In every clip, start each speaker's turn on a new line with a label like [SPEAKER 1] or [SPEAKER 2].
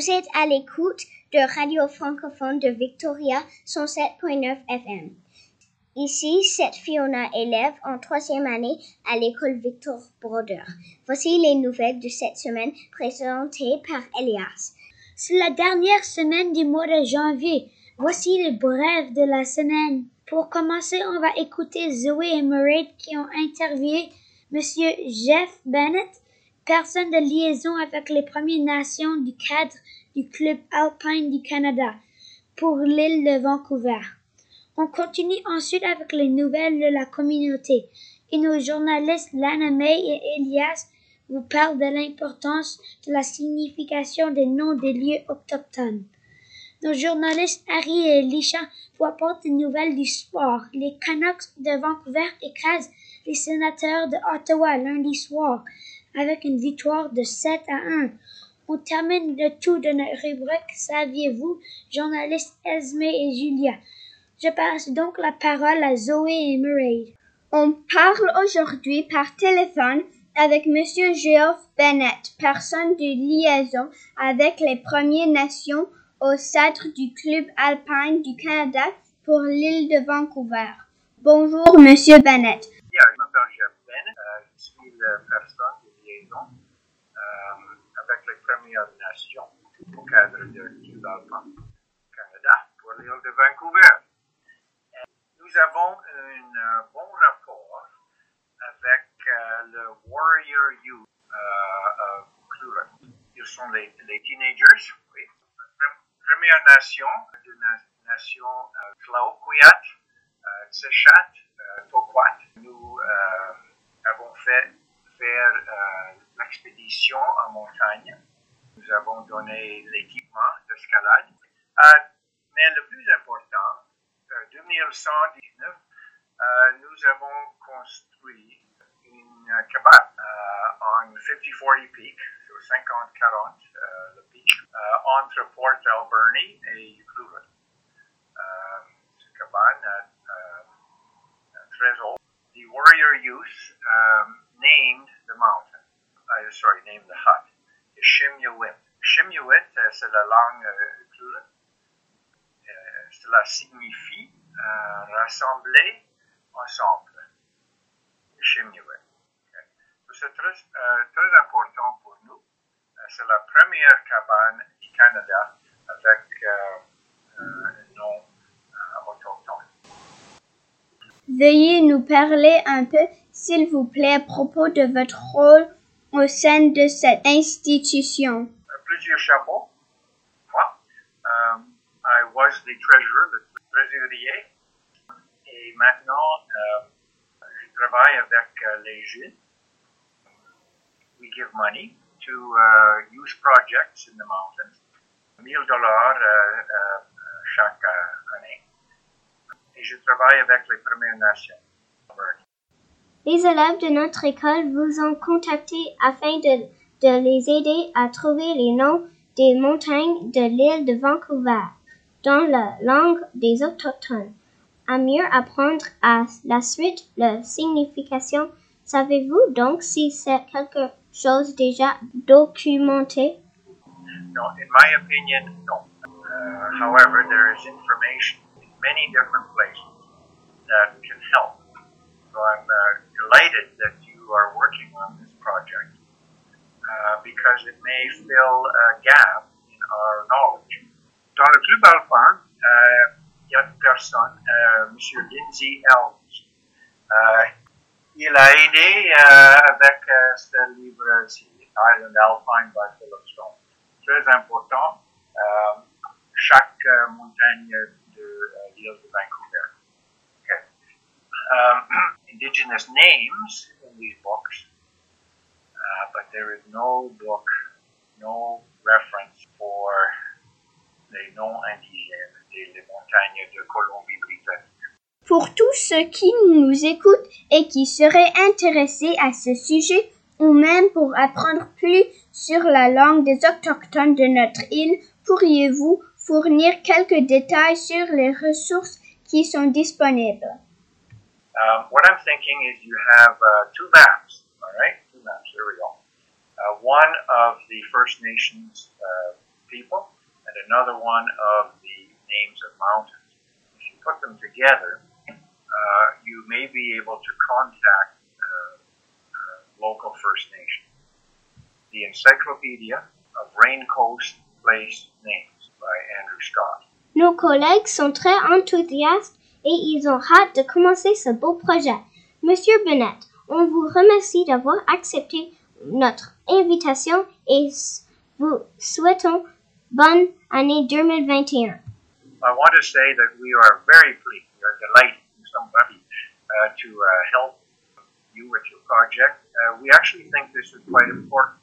[SPEAKER 1] Vous êtes à l'écoute de Radio francophone de Victoria 107.9 FM. Ici, c'est Fiona, élève en troisième année à l'école Victor Broder. Voici les nouvelles de cette semaine présentées par Elias.
[SPEAKER 2] C'est la dernière semaine du mois de janvier. Voici le bref de la semaine. Pour commencer, on va écouter Zoé et Murray qui ont interviewé Monsieur Jeff Bennett, personne de liaison avec les Premières Nations du cadre du Club Alpine du Canada pour l'île de Vancouver. On continue ensuite avec les nouvelles de la communauté et nos journalistes Lana May et Elias vous parlent de l'importance de la signification des noms des lieux autochtones. Nos journalistes Harry et Elisha vous apportent des nouvelles du sport. Les Canucks de Vancouver écrasent les sénateurs de Ottawa lundi soir avec une victoire de 7 à 1. On termine le tout de notre rubrique Saviez-vous, journalistes Esme et Julia. Je passe donc la parole à Zoé et Murray.
[SPEAKER 1] On parle aujourd'hui par téléphone avec Monsieur Geoff Bennett, personne de liaison avec les Premières Nations au centre du Club alpine du Canada pour l'île de Vancouver. Bonjour, Monsieur Bennett.
[SPEAKER 3] je m'appelle Jeff Bennett. Euh, je suis la personne de euh, avec les Premières Nations au cadre alpine du Canada pour l'île de Vancouver. nous avons un euh, bon rapport avec le Warrior Youth. Ils sont les, les teenagers, oui. Première Nation, de la nation euh, euh, Tsechat, euh, Tokwat. Nous avons fait faire l'expédition en montagne. Nous avons donné l'équipement d'escalade. mais le plus important, 2119, nous avons construit une cabane en 50-40 Peak, sur 50-40 le pic, entre Port Alberni et Ucluelet. C'est une cabane très old. The warrior youth named the mountain, uh, sorry, named the hut, Shimyawit. Shimyawit, c'est la langue Ucluelet. cela signifie euh, rassembler ensemble. Shimyawit. C'est très, euh, très important pour nous. Euh, c'est la première cabane du Canada avec euh, un nom autochtone.
[SPEAKER 1] Veuillez nous parler un peu, s'il vous plaît, à propos de votre rôle au sein de cette institution.
[SPEAKER 3] Plusieurs chapeaux. Moi, um, I was the treasurer, le trésorier. Et maintenant, uh, je travaille avec uh, les jeunes. We give money to uh, youth projects in the mountains. 1000 dollars chaque année. Et je travaille avec les Premières Nations.
[SPEAKER 1] Les élèves de notre école vous ont contacté afin de, de les aider à trouver les noms des montagnes de l'île de Vancouver dans la langue des autochtones. À mieux apprendre à la suite la signification, savez-vous donc si c'est quelque chose déjà documenté?
[SPEAKER 3] No, in my opinion, no. Uh, however, there is information in many different places that can help. So I'm uh, delighted that you are working on this project uh, because it may fill a gap in our knowledge. Dans le club alpin, il y a une personne, M. Lindsay Elms. il a aidé avec ce livre-ci, Island Alpine by Philip Stone. Très important, chaque montagne de l'île de Vancouver. Okay. Um, indigenous names in these books, but there is no book, no reference for les noms indigènes des montagnes de Colombie-Britannique.
[SPEAKER 1] Pour tous ceux qui nous écoutent et qui seraient intéressés à ce sujet, ou même pour apprendre plus sur la langue des autochtones de notre île, pourriez-vous fournir quelques détails sur les ressources qui sont disponibles?
[SPEAKER 3] Um, what I'm thinking is you have uh, two maps, all right? Two maps, there we go. Uh, one of the First Nations uh, people and another one of the names of mountains. If you put them together, uh, you may be able to contact uh, uh, local First Nation. The Encyclopedia of Rain Coast Place Names by Andrew Scott.
[SPEAKER 1] Nos collègues sont très enthousiastes et ils ont hâte de commencer ce beau projet. Monsieur Bennett, on vous remercie d'avoir accepté notre invitation et vous souhaitons bonne année 2021.
[SPEAKER 3] I want to say that we are very pleased, we are delighted somebody uh, to uh, help you with your project. Uh, we actually think this is quite important.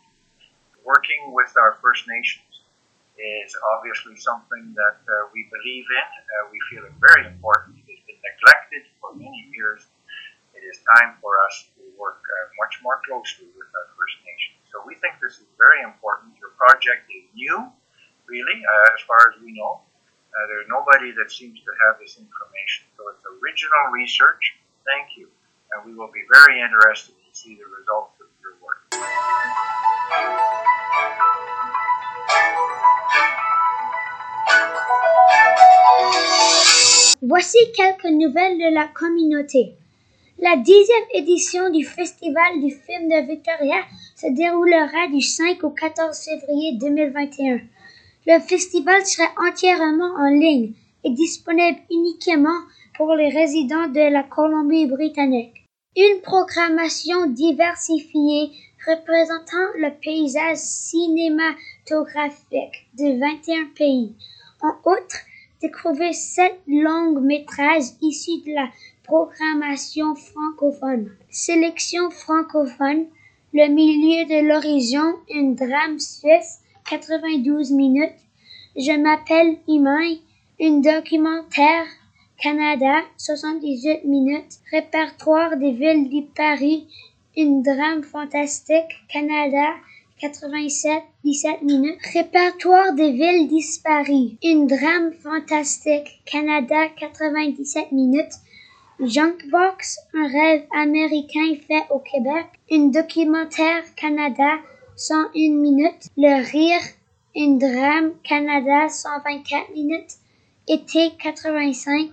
[SPEAKER 3] Working with our First Nations is obviously something that uh, we believe in. Uh, we feel it very important. Neglected for many years. It is time for us to work uh, much more closely with our First Nations. So we think this is very important. Your project is new, really, as far as we know. Uh, there's nobody that seems to have this information. So it's original research. Thank you. And we will be very interested to see the results of your work.
[SPEAKER 2] Voici quelques nouvelles de la communauté. La dixième édition du Festival du film de Victoria se déroulera du 5 au 14 février 2021. Le festival sera entièrement en ligne et disponible uniquement pour les résidents de la Colombie-Britannique. Une programmation diversifiée représentant le paysage cinématographique de 21 pays. En outre, découvrez sept longs métrages issus de la programmation francophone. Sélection francophone, Le milieu de l'horizon, un drame suisse, 92 minutes. Je m'appelle Imai, un documentaire Canada, 78 minutes. Répertoire des villes de Paris, un drame fantastique Canada, 87, 17 minutes. Répertoire des villes disparues. Une drame fantastique. Canada, 97 minutes. Junkbox, un rêve américain fait au Québec. Un documentaire Canada, 101 minutes. Le rire, un drame Canada, 124 minutes. Été 85,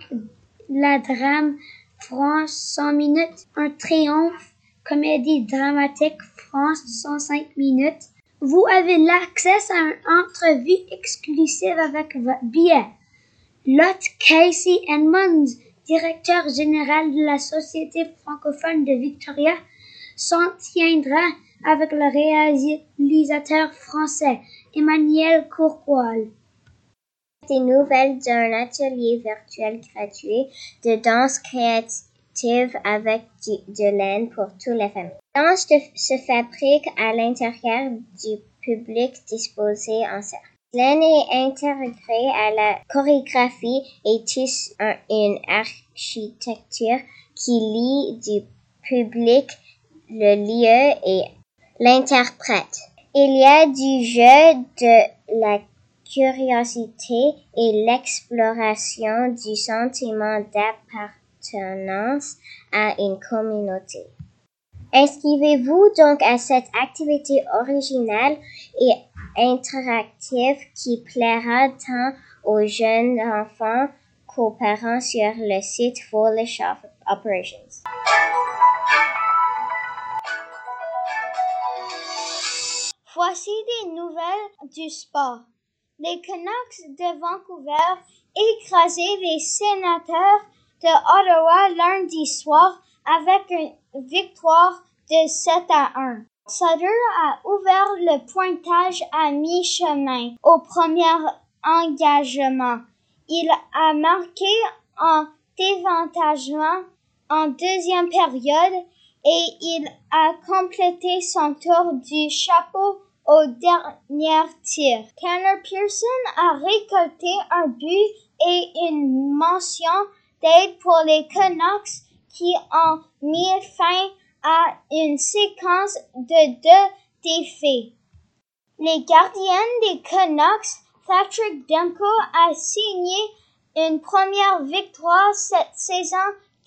[SPEAKER 2] la drame France, 100 minutes. Un triomphe, comédie dramatique France 105 minutes. Vous avez l'accès à une entrevue exclusive avec votre billet. Lot Casey Edmonds, directeur général de la Société francophone de Victoria, s'en tiendra avec le réalisateur français Emmanuel Courcoal.
[SPEAKER 1] Des nouvelles d'un atelier virtuel gratuit de danse créative avec de laine pour familles. La danse se fabrique à l'intérieur du public disposé en cercle. Laine est intégrée à la chorégraphie et tisse une architecture qui lie du public, le lieu et l'interprète. Il y a du jeu, de la curiosité et l'exploration du sentiment d'appartenance à une communauté. Inscrivez-vous donc à cette activité originale et interactive qui plaira tant aux jeunes enfants qu'aux parents sur le site Foolish Operations.
[SPEAKER 4] Voici des nouvelles du sport. Les Canucks de Vancouver écrasaient les sénateurs de Ottawa lundi soir avec une victoire de 7 à 1. Sutter a ouvert le pointage à mi-chemin au premier engagement. Il a marqué en dévantagement en deuxième période et il a complété son tour du chapeau au dernier tir. Tanner Pearson a récolté un but et une mention pour les Canucks qui ont mis fin à une séquence de deux défaites. Les gardiens des Canucks, Patrick Demko, a signé une première victoire cette saison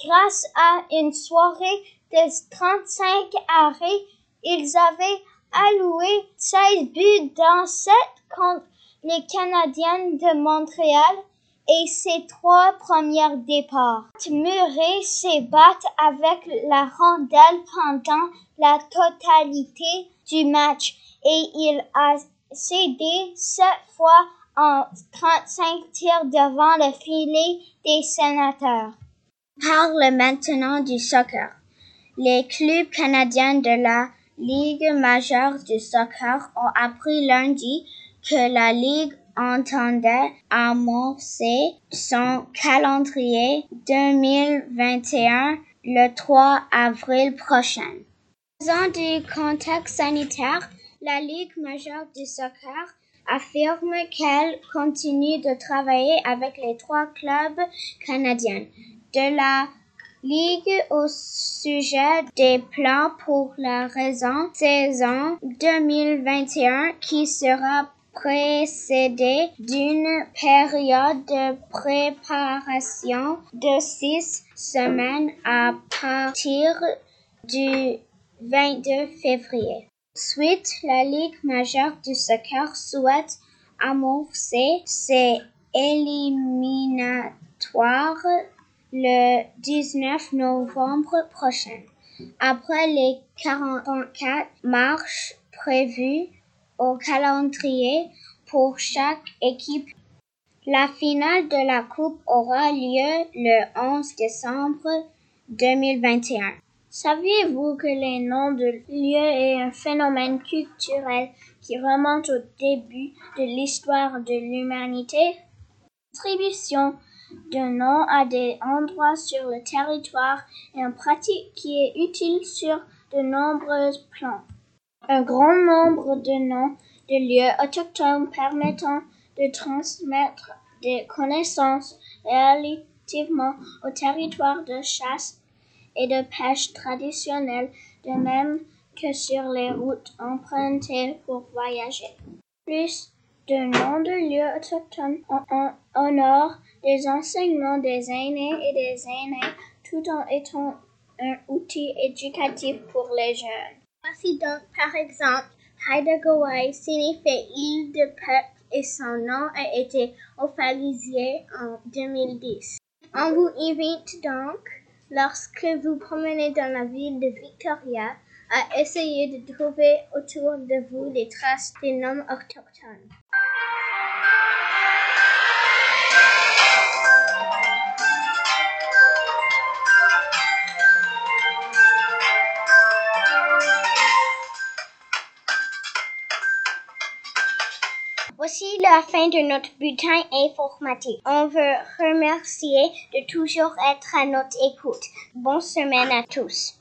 [SPEAKER 4] grâce à une soirée de 35 arrêts. Ils avaient alloué 16 buts dans 7 contre les Canadiens de Montréal et ses trois premiers départs. Murray s'est battu avec la rondelle pendant la totalité du match et il a cédé sept fois en 35 tirs devant le filet des sénateurs.
[SPEAKER 1] Parle maintenant du soccer. Les clubs canadiens de la Ligue majeure de soccer ont appris lundi que la Ligue entendait amorcer son calendrier 2021 le 3 avril prochain. Dans du contexte sanitaire, la Ligue majeure du soccer affirme qu'elle continue de travailler avec les trois clubs canadiens de la Ligue au sujet des plans pour la raison saison 2021 qui sera précédée d'une période de préparation de six semaines à partir du 22 février. Suite, la Ligue majeure du soccer souhaite amorcer ses éliminatoires le 19 novembre prochain. Après les 44 marches prévues au calendrier pour chaque équipe, la finale de la Coupe aura lieu le 11 décembre 2021. Saviez-vous que les noms de lieux est un phénomène culturel qui remonte au début de l'histoire de l'humanité? L'attribution de noms à des endroits sur le territoire est une pratique qui est utile sur de nombreux plans. Un grand nombre de noms de lieux autochtones permettant de transmettre des connaissances relativement au territoire de chasse et de pêche traditionnelle, de même que sur les routes empruntées pour voyager. Plus de noms de lieux autochtones en honore des enseignements des aînés et des aînés tout en étant un outil éducatif pour les jeunes. Voici donc par exemple Haida Gawai signifie île de peuple et son nom a été officialisé en 2010. On vous invite donc lorsque vous promenez dans la ville de Victoria, à essayer de trouver autour de vous les traces des noms autochtones. Voici la fin de notre bulletin informatique. On veut remercier de toujours être à notre écoute. Bonne semaine à tous.